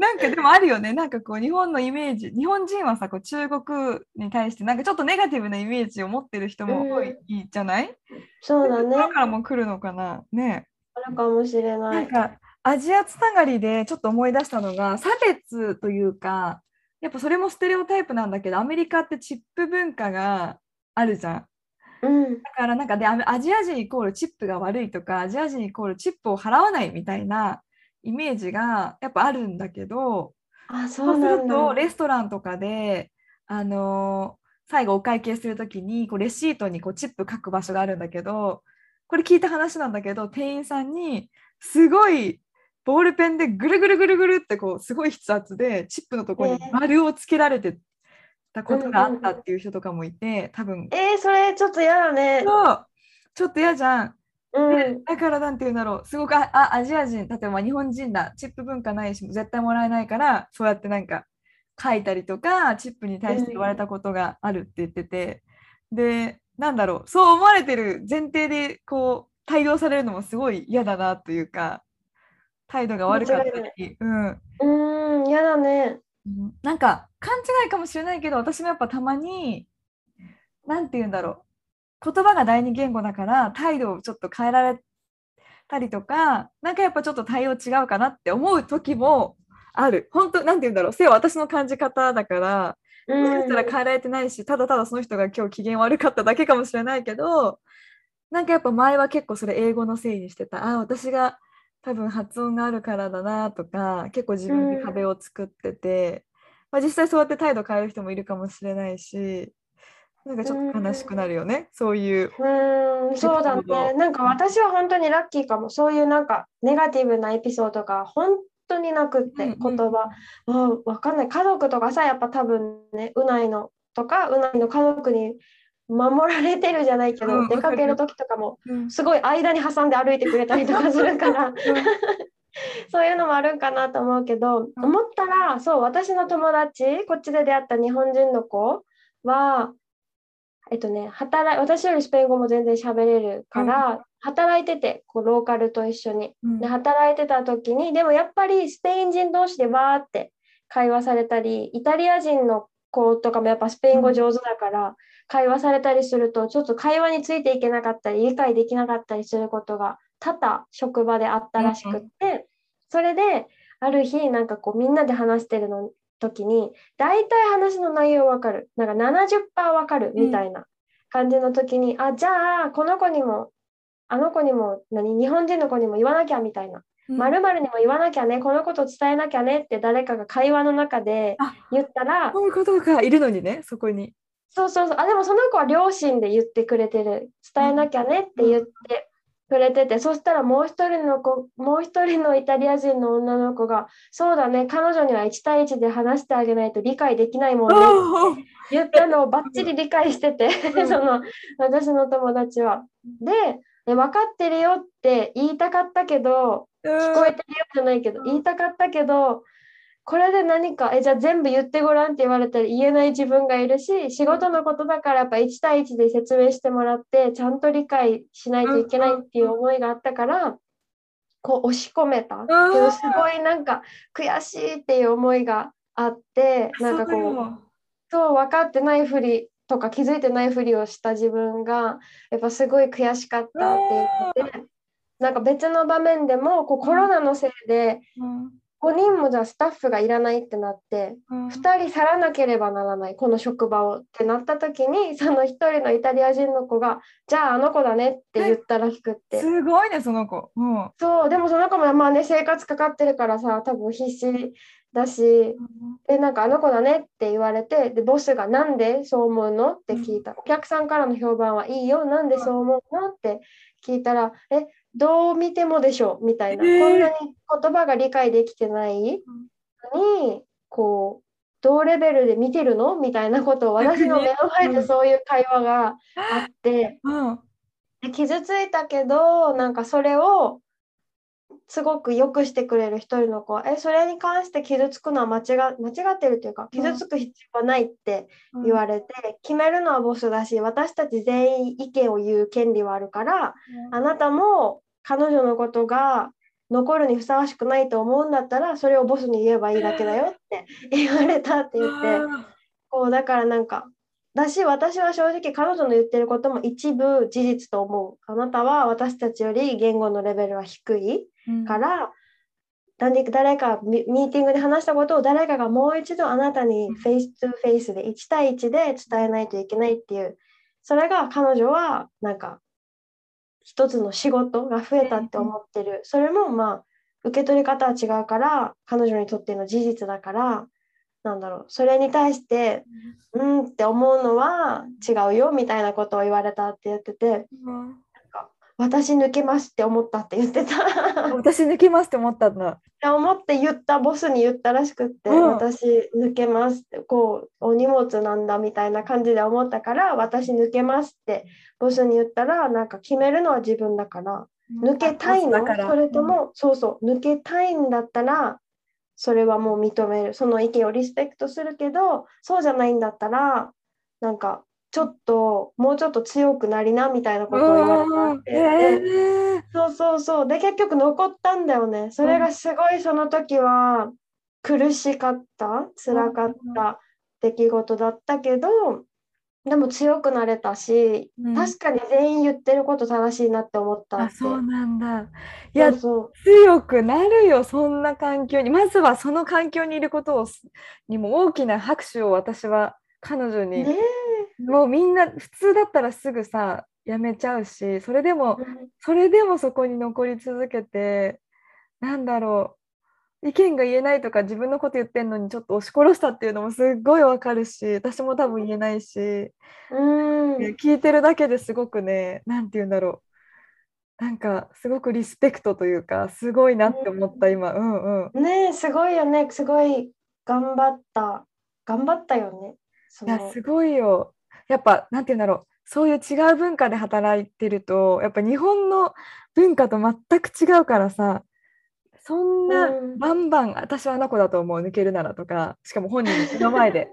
なんかでもあるよね、なんかこう日本のイメージ、日本人はさ、こう中国に対してなんかちょっとネガティブなイメージを持ってる人も多いじゃない、そうだね。だからも来るのかな。ねあるかもしれな。ないんかアジアつながりでちょっと思い出したのが差別というかやっぱそれもステレオタイプなんだけどアメリカってチップ文化があるじゃん。うん。だからなんかでアジア人イコールチップが悪いとかアジア人イコールチップを払わないみたいなイメージがやっぱあるんだけどあ、そそうす。るとレストランとかであのー最後お会計するときにこうレシートにこうチップ書く場所があるんだけどこれ聞いた話なんだけど店員さんにすごいボールペンでぐるぐるぐるぐるってこうすごい筆圧でチップのところにえー丸をつけられてたことがあったっていう人とかもいて多分えー、それちょっと嫌だね。そうちょっと嫌じゃん。うん。だからなんて言うんだろう。すごくああアジア人例えば日本人だチップ文化ないし絶対もらえないからそうやってなんか書いたりとかチップに対して言われたことがあるって言ってて、でなんだろう。そう思われてる前提でこう対応されるのもすごい嫌だなというか態度が悪かったり、うん、うーん、嫌だね。うん。なんか勘違いかもしれないけど私もやっぱたまになんて言うんだろう言葉が第二言語だから態度をちょっと変えられたりとかなんかやっぱちょっと対応違うかなって思う時もある。本当なんて言うんだろう。せいは私の感じ方だからうもしかしたらん。変えられてないし、ただただその人が今日機嫌悪かっただけかもしれないけど、なんかやっぱ前は結構それ英語のせいにしてた。ああ、私が多分発音があるからだなとか、結構自分で壁を作ってて、まあ、実際そうやって態度変える人もいるかもしれないし、なんかちょっと悲しくなるよね、そういう。うーん、そうだね。なんか私は本当にラッキーかも。そういうなんかネガティブなエピソードが本当になくって、うんうん言葉。あわかんない。家族とかさ、やっぱ多分ね、うないのとか、うないの家族に守られてるじゃないけど、うん出かける時とかも、うんすごい間に挟んで歩いてくれたりとかするから、そういうのもあるんかなと思うけど、うん思ったら、そう、私の友達、こっちで出会った日本人の子は、えっとね、働い私よりスペイン語も全然喋れるから、働いてて、こうローカルと一緒に。うん。で、働いてた時に、でもやっぱりスペイン人同士でわーって会話されたり、イタリア人の子とかもやっぱスペイン語上手だから、会話されたりすると、ちょっと会話についていけなかったり、理解できなかったりすることが多々職場であったらしくって、それで、ある日、なんかこうみんなで話してるの時に、大体話の内容わかる。なんか70%わかるみたいな感じの時に、あ、じゃあ、この子にも、あの子にも、何、日本人の子にも言わなきゃみたいな。うんまるにも言わなきゃね、このこと伝えなきゃねって誰かが会話の中であ言ったら、そういうことがいるのにね、そこに。そうそうそう、あ、でもその子は両親で言ってくれてる。伝えなきゃねって言ってくれてて、そしたらもう一人の子、もう一人のイタリア人の女の子が、そうだね、彼女には1対1で話してあげないと理解できないもんねって 言ったのをバッチリ理解してて、うん その私の友達は。で、え分かってるよって言いたかったけど、聞こえてるよじゃないけど、うん言いたかったけど、これで何か、え、じゃあ全部言ってごらんって言われたら言えない自分がいるし、仕事のことだからやっぱ1対1で説明してもらって、ちゃんと理解しないといけないっていう思いがあったから、こう押し込めた。けど、すごいなんか悔しいっていう思いがあって、なんかこう、う。そう分かってないふりとか気づいてないふりをした自分がやっぱすごい悔しかったって言っててなんか別の場面でもこうコロナのせいでうん5人もじゃあスタッフがいらないってなってうん2人去らなければならないこの職場をってなった時にその1人のイタリア人の子がじゃああの子だねって言ったらしくってすごいね、その子。うんそうでもその子もまあね生活かかってるからさ多分必死だしえ、なんかあの子だねって言われて、で、ボスがなんでそう思うのって聞いた。お客さんからの評判はいいよ。なんでそう思うのって聞いたら、え、どう見てもでしょみたいな。えーこんなに言葉が理解できてないのに、こう、同レベルで見てるのみたいなことを私の目の前でそういう会話があって、うんで傷ついたけど、なんかそれをすごく良くしてくれる一人の子。は、え、それに関して傷つくのは間違間違ってるというか、傷つく必要はないって言われて、決めるのはボスだし、私たち全員意見を言う権利はあるから、あなたも彼女のことが残るにふさわしくないと思うんだったら、それをボスに言えばいいだけだよって 言われたって言って、こうだからなんか、だし私は正直彼女の言ってることも一部事実と思う。あなたは私たちより言語のレベルは低い。うんから、誰誰かミミーティングで話したことを誰かがもう一度あなたにフェイス2フェイスで1対1で伝えないといけないっていう、それが彼女はなんか一つの仕事が増えたって思ってる。それもまあ受け取り方は違うから、彼女にとっての事実だから、なんだろう、それに対して、うんって思うのは違うよみたいなことを言われたって言ってて、うん私抜けますって思ったって言ってた。私抜けますって思ったんだ。思って言ったボスに言ったらしくって、うん。私抜けますってこうお荷物なんだみたいな感じで思ったから私抜けますってボスに言ったらなんか決めるのは自分だから抜けたいの？だから。それとも、そうそう抜けたいんだったらそれはもう認める。その意見をリスペクトするけどそうじゃないんだったらなんかちょっともうちょっと強くなりなみたいなことを言われて、えで。ーそうそうそうで結局残ったんだよね。それがすごいその時は苦しかった。辛かった出来事だったけどでも強くなれたし、うん。確かに全員言ってること正しいなって思ったっあてそうなんだ。いや強くなるよそんな環境に。まずはその環境にいることをすにも大きな拍手を私は彼女に、ねもうみんな普通だったらすぐさやめちゃうしそれでもえそれでもそこに残り続けてなんだろう意見が言えないとか自分のこと言ってんのにちょっと押し殺したっていうのもすっごいわかるし私も多分言えないし、うん。ね聞いてるだけですごくねなんて言うんだろう。なんかすごくリスペクトというかすごいなって思った今。うんうん。ねえすごいよね。すごい頑張った。頑張ったよね。いやすごいよ。やっぱなんて言うんだろう。そういう違う文化で働いてるとやっぱ日本の文化と全く違うからさそんなうん。バンバン、私はあの子だと思う。抜けるならとかしかも本人の目の前で。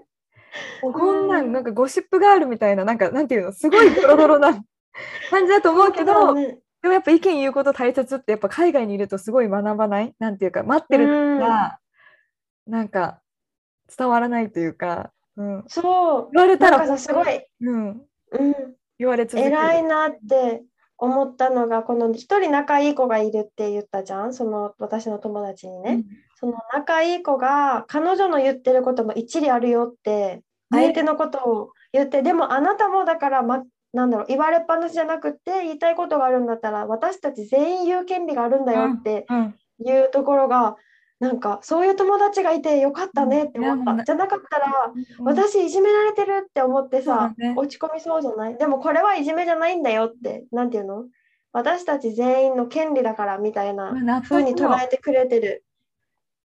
こんなうん。んなんかゴシップガールみたいななんかなんていうのすごいドロドロな 感じだと思うけど、ね。でもやっぱ意見言うこと大切ってやっぱ海外にいるとすごい学ばない？なんていうか待ってる時がなんか伝わらないというか、うん、そう。言われたらさすごい、うん、うん、言われ続ける。偉いなって思ったのがこの一人仲いい子がいるって言ったじゃん？その私の友達にね、その仲いい子が彼女の言ってることも一理あるよって相手のことを言って、でもあなたもだから、ま、なんだろう言われっぱなしじゃなくって言いたいことがあるんだったら私たち全員言う権利があるんだよってうん、いうところが、なんかそういう友達がいてよかったねって思った。うん。じゃなかったらうん。私いじめられてるって思ってさ、ね落ち込みそうじゃない？でもこれはいじめじゃないんだよってなんていうの？私たち全員の権利だからみたいな風に捉えてくれてる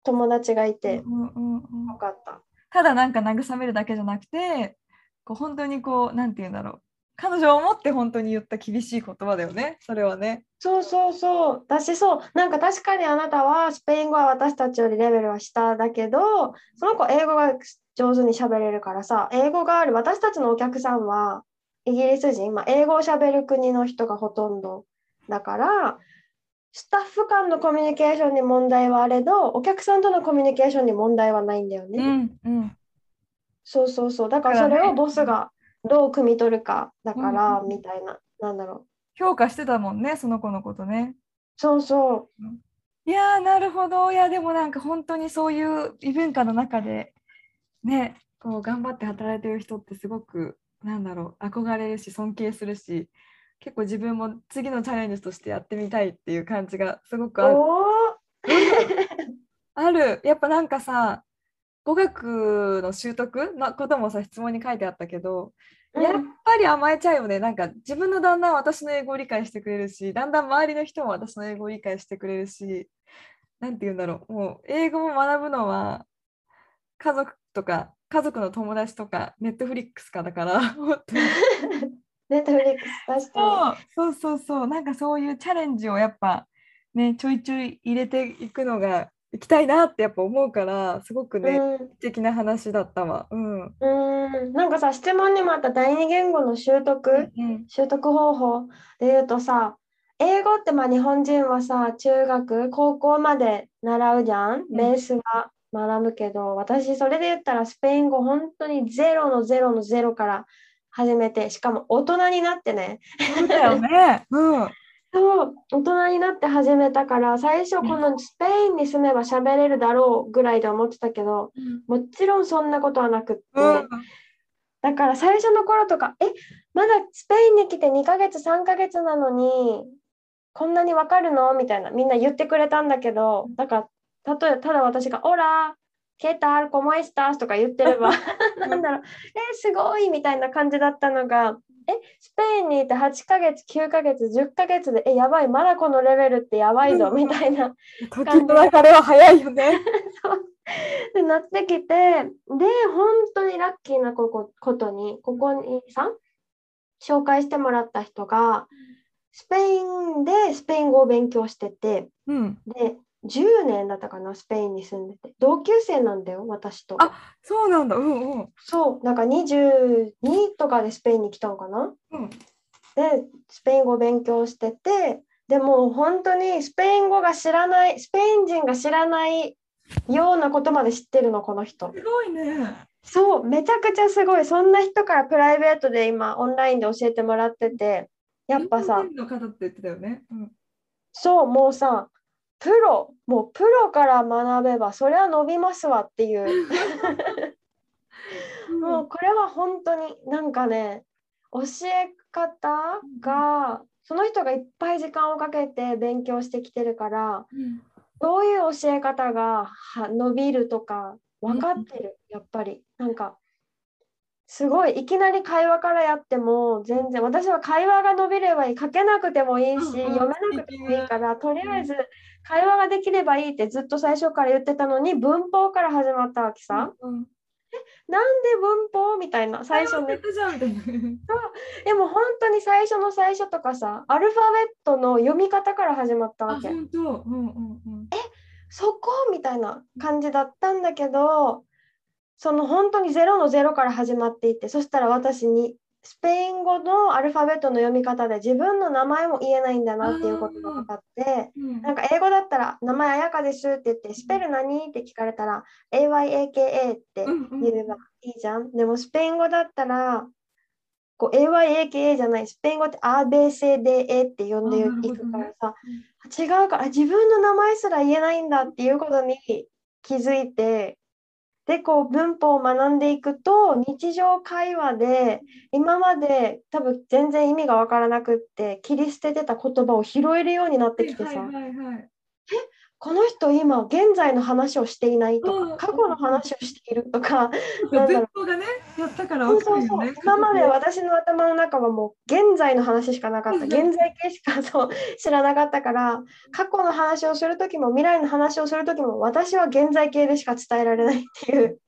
友達がいてうんうんうん。よかった。ただなんか慰めるだけじゃなくてこう本当にこうなんて言うんだろう彼女を思って本当に言った厳しい言葉だよね。それはね。そうそうそう。私そう。なんか確かにあなたはスペイン語は私たちよりレベルは下だけどその子英語が上手に喋れるからさ英語がある私たちのお客さんはイギリス人、まあ、英語を喋る国の人がほとんどだからスタッフ間のコミュニケーションに問題はあれどお客さんとのコミュニケーションに問題はないんだよね。うんうん。そうそうそう。だからそれをボスがどう汲み取るかだからうんみたいな、なんだろう。評価してたもんねその子のことね。そうそう。いやーなるほど。いやでもなんか本当にそういう異文化の中でねこう頑張って働いてる人ってすごくなんだろう憧れるし尊敬するし結構自分も次のチャレンジとしてやってみたいっていう感じがすごくある。ある。やっぱなんかさ語学の習得？のこともさ質問に書いてあったけど、やっぱり甘えちゃうよね。なんか自分の旦那は私の英語を理解してくれるしだんだん周りの人も私の英語を理解してくれるしなんて言うんだろう。もう英語を学ぶのは家族とか家族の友達とかネットフリックスかだから ネットフリックス確かそうそうそうそう。なんかそういうチャレンジをやっぱねちょいちょい入れていくのが行きたいなってやっぱ思うからすごくに。ね、うん素敵な話だったわ。うん。うんなんかさ質問にもあった第二言語の習得、うん習得方法で言うとさ英語ってまあ日本人はさ中学高校まで習うじゃん？ベースは学ぶけど、私それで言ったらスペイン語本当にゼロのゼロのゼロから始めてしかも大人になってねそうだよね。うん。そう大人になって始めたから最初このスペインに住めば喋れるだろうぐらいで思ってたけどもちろんそんなことはなくって、うん。だから最初の頃とかえまだスペインに来て2ヶ月3ヶ月なのにこんなにわかるの？みたいなみんな言ってくれたんだけどだから例えばただ私が「オラケタルコモエスタス」とか言ってれば なんだろうえすごいみたいな感じだったのがえスペインにいて8ヶ月9ヶ月10ヶ月でえやばいまだこのレベルってやばいぞうんみたいな時の流れは早いよね。なってきてで本当にラッキーなここことにここにさ紹介してもらった人がスペインでスペイン語を勉強しててうん。で10年だったかな、スペインに住んでて。同級生なんだよ、私と。あそうなんだ。うんうん。そう、なんか22とかでスペインに来たのかな？うん、で、スペイン語勉強してて、でも本当にスペイン語が知らない、スペイン人が知らないようなことまで知ってるの、この人。すごいね。そう、めちゃくちゃすごい。そんな人からプライベートで今、オンラインで教えてもらってて、やっぱさ日、本人の方って言ってたよね。うん。そう、もうさ、プロ、もうプロから学べば、それは伸びますわっていう。もうこれは本当になんかね教え方がその人がいっぱい時間をかけて勉強してきてるからうん。どういう教え方がは伸びるとか分かってるやっぱり。なんかすごいいきなり会話からやっても全然私は会話が伸びればいい書けなくてもいいし読めなくてもいいからとりあえず会話ができればいいってずっと最初から言ってたのに文法から始まったわけさ。うんなんで文法みたいな最初ね。でも本当に最初の最初とかさアルファベットの読み方から始まったあわけ本当。うんうんうん。そこみたいな感じだったんだけどその本当に0の0から始まっていってそしたら私にスペイン語のアルファベットの読み方で自分の名前も言えないんだなっていうことが分かってうん。なんか英語だったら「名前あやかです」って言って「スペル何?」って聞かれたら「AYAKA」って言えばいいじゃん。でもスペイン語だったらこう AYAKA じゃないスペイン語って ABCDE って呼んでいくからさ、違うから自分の名前すら言えないんだっていうことに気づいてでこう文法を学んでいくと日常会話で今まで多分全然意味が分からなくって切り捨ててた言葉を拾えるようになってきてさ、はいはいはいはい。この人今現在の話をしていないとうん。か過去の話をしているとかう。文法がね、やったから。今まで私の頭の中はもう現在の話しかなかった。うん現在形しかそう知らなかったから過去の話をする時も未来の話をする時も私は現在形でしか伝えられないっていう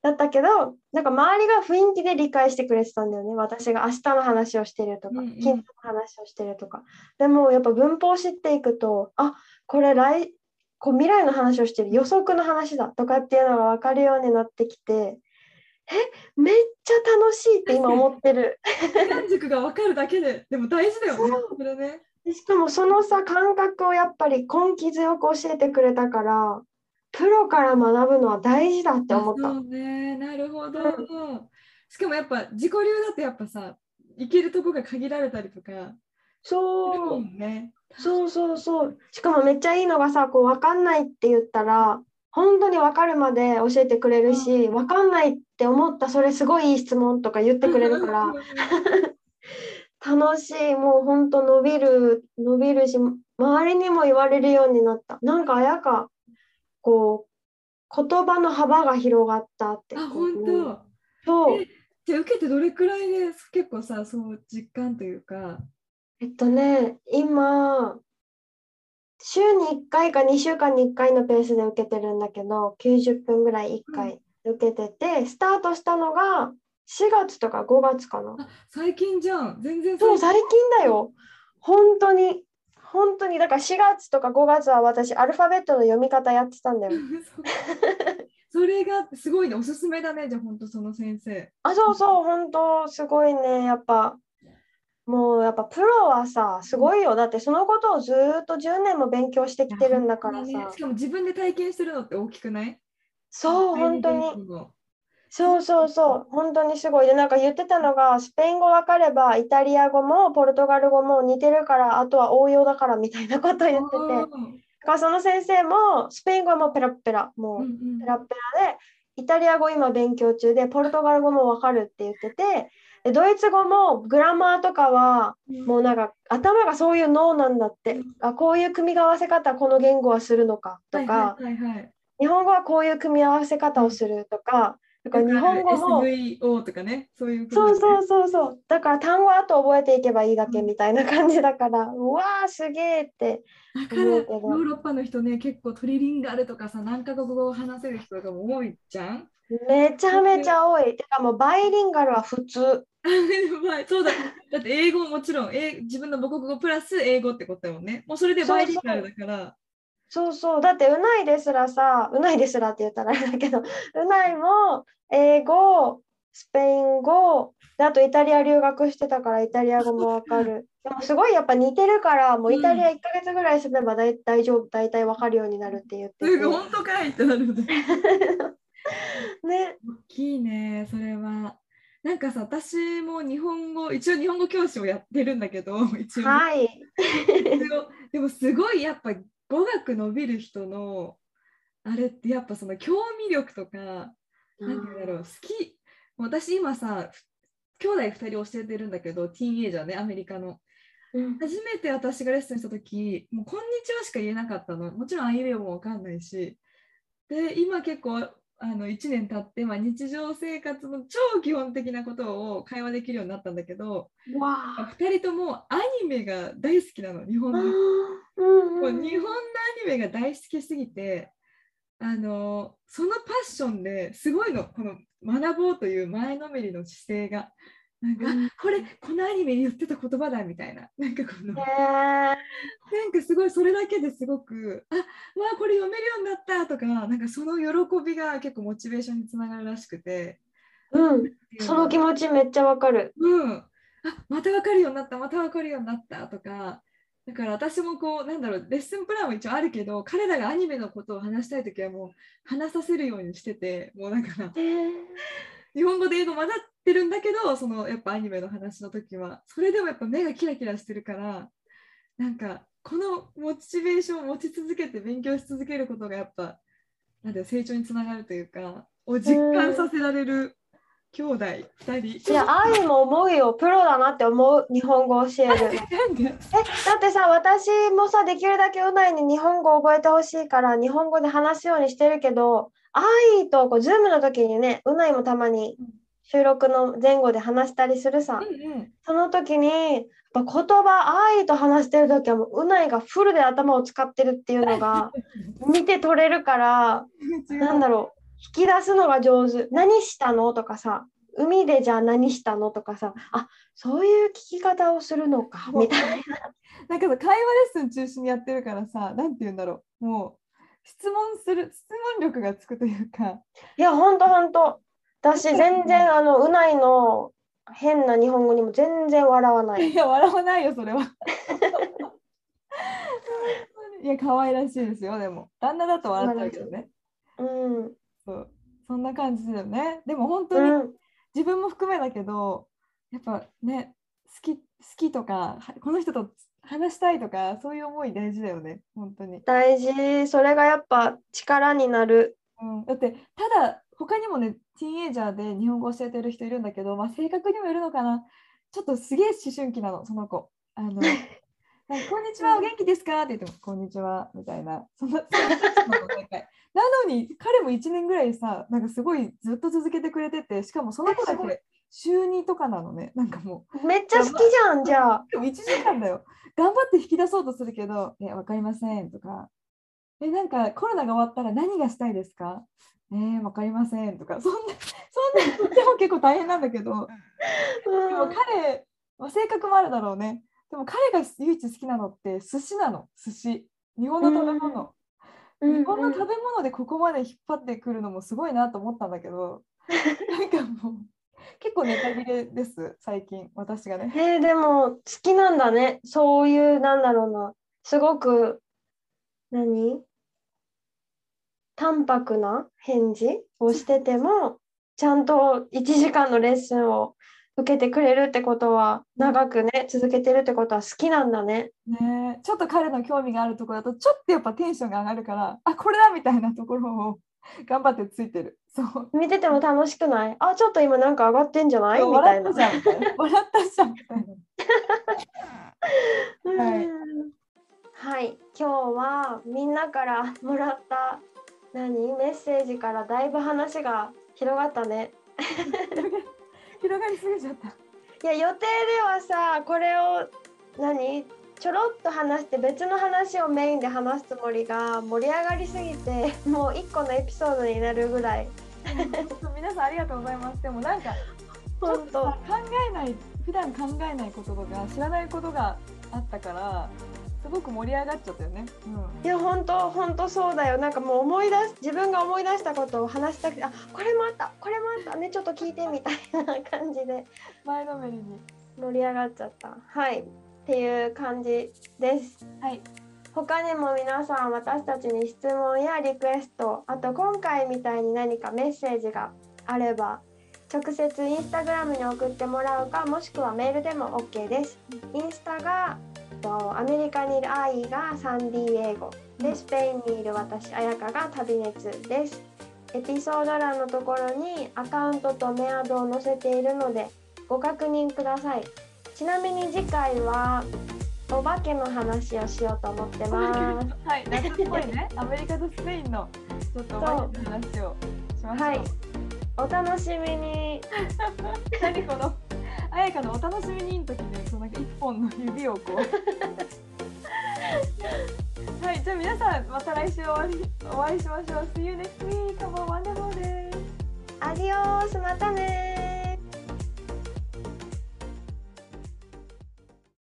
だったけどなんか周りが雰囲気で理解してくれてたんだよね。私が明日の話をしてるとか、うんうん。昨日の話をしてるとか。でもやっぱ文法を知っていくとあこれ来こう未来の話をしてる予測の話だとかっていうのが分かるようになってきてえめっちゃ楽しいって今思ってる。時間軸が分かるだけで、でも大事だよねそ。それね。でしかもそのさ感覚をやっぱり根気強く教えてくれたからプロから学ぶのは大事だって思った。そうね、なるほど。うしかもやっぱ自己流だとやっぱさ、行けるとこが限られたりとかそう。ね。そうそうそう。しかもめっちゃいいのがさこう分かんないって言ったら本当に分かるまで教えてくれるし分かんないって思ったそれすごいいい質問とか言ってくれるから。楽しい。もう本当伸びる伸びるし周りにも言われるようになった。なんかあやかこう言葉の幅が広がったってあ、本当。そう。えじ受けてどれくらいで結構さ、そう実感というか。えっとね今週に1回か2週間に1回のペースで受けてるんだけど90分ぐらい1回受けてて、スタートしたのが4月とか5月かな。あ、最近じゃん。全然そう最最近だよ。本当に。本当に。だから4月とか5月は私アルファベットの読み方やってたんだよ。近。それがすごいね、おすすめだね、じゃあ本当その先生。あそうそう。本当すごいね。やっぱもうやっぱプロはさすごいよ。だってそのことをずーっと10年も勉強してきてるんだからさ、ね。しかも自分で体験してるのって大きくない？そう本当に。そうそうそう、本当にすごい。で、なんか言ってたのが、スペイン語わかれば、イタリア語もポルトガル語も似てるから、あとは応用だからみたいなことを言ってて、だその先生も、スペイン語はもうペラッペラ、もうんううん。ペラッペラで、イタリア語今勉強中で、ポルトガル語もわかるって言ってて、でドイツ語もグラマーとかは、うん。もうなんか頭がそういう脳なんだって、あこういう組み合わせ方、この言語はするのかとか、日本語はこういう組み合わせ方をするとか、だから日本語も、SVO とかね、そういうそうう。そうそうそう。だから単語あと覚えていけばいいだけみたいな感じだから、うわーすげえって。だからヨーロッパの人ね、結構トリリンガルとかさ、何カ国語を話せる人が多いじゃんめちゃめちゃ多い。てかもうバイリンガルは普通。まあそうだ。だって英語ももちろん、え自分の母国語プラス英語ってことだもんね。もうそれでバイリンガルだから。そうそう。だって、うないですらさ、うないですらって言ったらあれだけど、うないも英語、スペイン語、であとイタリア留学してたからイタリア語もわかる。でもすごいやっぱ似てるから、もうイタリア1ヶ月ぐらい住めばだい大丈夫、大体わかるようになるって言ってて。本当かいってなるので。ね。大きいね、それは。なんかさ、私も日本語、一応日本語教師をやってるんだけど、一応ね、はい。でもすごいやっぱ語学伸びる人のあれってやっぱその興味力とか、なんて言うんだろう、好き。私今さ、兄弟2人教えてるんだけど、ティーンエイジャーね、アメリカの。うん初めて私がレッスンした時もうこんにちはしか言えなかったのもちろんあいうえおもわかんないしで今結構あの1年経って、まあ、日常生活の超基本的なことを会話できるようになったんだけどわあ。2人ともアニメが大好きなの日本あの。ーうんうん日本のアニメが大好きすぎてあのそのパッションですごいのこの学ぼうという前のめりの姿勢がなんか、うん。あこれこのアニメに言ってた言葉だみたいな。なんかこのへー。なんかすごいそれだけですごくあわあこれ読めるようになったとかなんかその喜びが結構モチベーションにつながるらしくて。うん。その気持ちめっちゃわかる。うん、あまた分かるようになったまた分かるようになったとか。だから私もこうなんだろうレッスンプランは一応あるけど彼らがアニメのことを話したい時はもう話させるようにしててもうだからへー日本語で英語混ざってるんだけどそのやっぱアニメの話の時はそれでもやっぱ目がキラキラしてるからなんかこのモチベーションを持ち続けて勉強し続けることがやっぱなん成長につながるというかを実感させられる兄弟2人。いや、あゆも思うよ。プロだなって思う。日本語教える。え、だってさ、私もさ、できるだけうないに日本語を覚えてほしいから、日本語で話すようにしてるけど、あいとこう、ズームの時にね、うないもたまに収録の前後で話したりするさ。うんうんその時に、やっぱ言葉、あいと話してる時はもう、うないがフルで頭を使ってるっていうのが 見て取れるから、なんだろう、引き出すのが上手。何したのとかさ、海でじゃあ何したのとかさ、あそういう聞き方をするのか、みたいな。なんかさ会話レッスン中心にやってるからさ、なんて言うんだろう、もう質問する、質問力がつくというか、いや、ほんとほんと。私、全然、あの、うないの変な日本語にも全然笑わない。いや、笑わないよ、それは。いや、可愛らしいですよ、でも。旦那だと笑っちゃうけどね。うん。そうそんな感じだよね。でも本当にうん。自分も含めだけど、やっぱね、好き、好きとか、はこの人と話したいとか、そういう思い大事だよね、本当に。大事。それがやっぱ力になる。うん、だってただ他にもねティーンエイジャーで日本語教えてる人いるんだけど、まあ、性格にもよるのかなちょっとすげえ思春期なのその子あの こんにちはお元気ですか?」って言っても「こんにちは」みたいなそんななのに彼も1年ぐらいさなんかすごいずっと続けてくれててしかもその子だけ週2とかなのねなんかもうめっちゃ好きじゃん、じゃあ。でも1時間だよ。頑張って引き出そうとするけど、え、わかりませんとか、え、なんかコロナが終わったら何がしたいですかえー、わかりませんとか、そんな、そんな言っても結構大変なんだけど、でも彼、まあ、性格もあるだろうね。でも彼が唯一好きなのって寿司なの、寿司。日本の食べ物。うん日本の食べ物でここまで引っ張ってくるのもすごいなと思ったんだけど、なんかもう、結構ネタ切れです、最近、私がね。えーでも好きなんだね。そういう、なんだろうな。すごく、何？淡白な返事をしてても、ちゃんと1時間のレッスンを受けてくれるってことは、長くね、続けてるってことは好きなんだね。ねえちょっと彼の興味があるところだとちょっとやっぱテンションが上がるからあこれだみたいなところを 頑張ってついてる。そう。見てても楽しくない？あ、ちょっと今なんか上がってんじゃない？みたいな。笑った。じゃん。笑ったじゃん。みたい。なはい。うんはい、今日はみんなからもらった何？メッセージからだいぶ話が広がったね。広がりすぎちゃった。いや予定ではさこれを何？ちょろっと話して別の話をメインで話すつもりが盛り上がりすぎて もう一個のエピソードになるぐらい。皆さんありがとうございます。でもなんか ちょっとさ考えない普段考えないこととか知らないことがあったからすごく盛り上がっちゃったよね。いや本当本当そうだよ。なんかもう思い出す自分が思い出したことを話したくてあこれもあったこれもあったねちょっと聞いてみたいな感じで。前のめりに。盛り上がっちゃった。はいっていう感じです。はい。他にも皆さん私たちに質問やリクエストあと今回みたいに何かメッセージがあれば直接インスタグラムに送ってもらうかもしくはメールでも OK です。インスタがとアメリカにいるアイがサンディエゴ。でスペインにいる私彩香が旅熱です。エピソード欄のところにアカウントとメアドを載せているのでご確認くださいちなみに次回はお化けの話をしようと思ってます はい。夏っぽいね。アメリカとスペインのちょっとお化けの話をしましょう。はいお楽しみに 何この彩香のお楽しみにの時でその一本の指をこうはいじゃあ皆さんまた来週お会いお会いしましょう See you next week! こんばんはワンダモーですアディオースまたね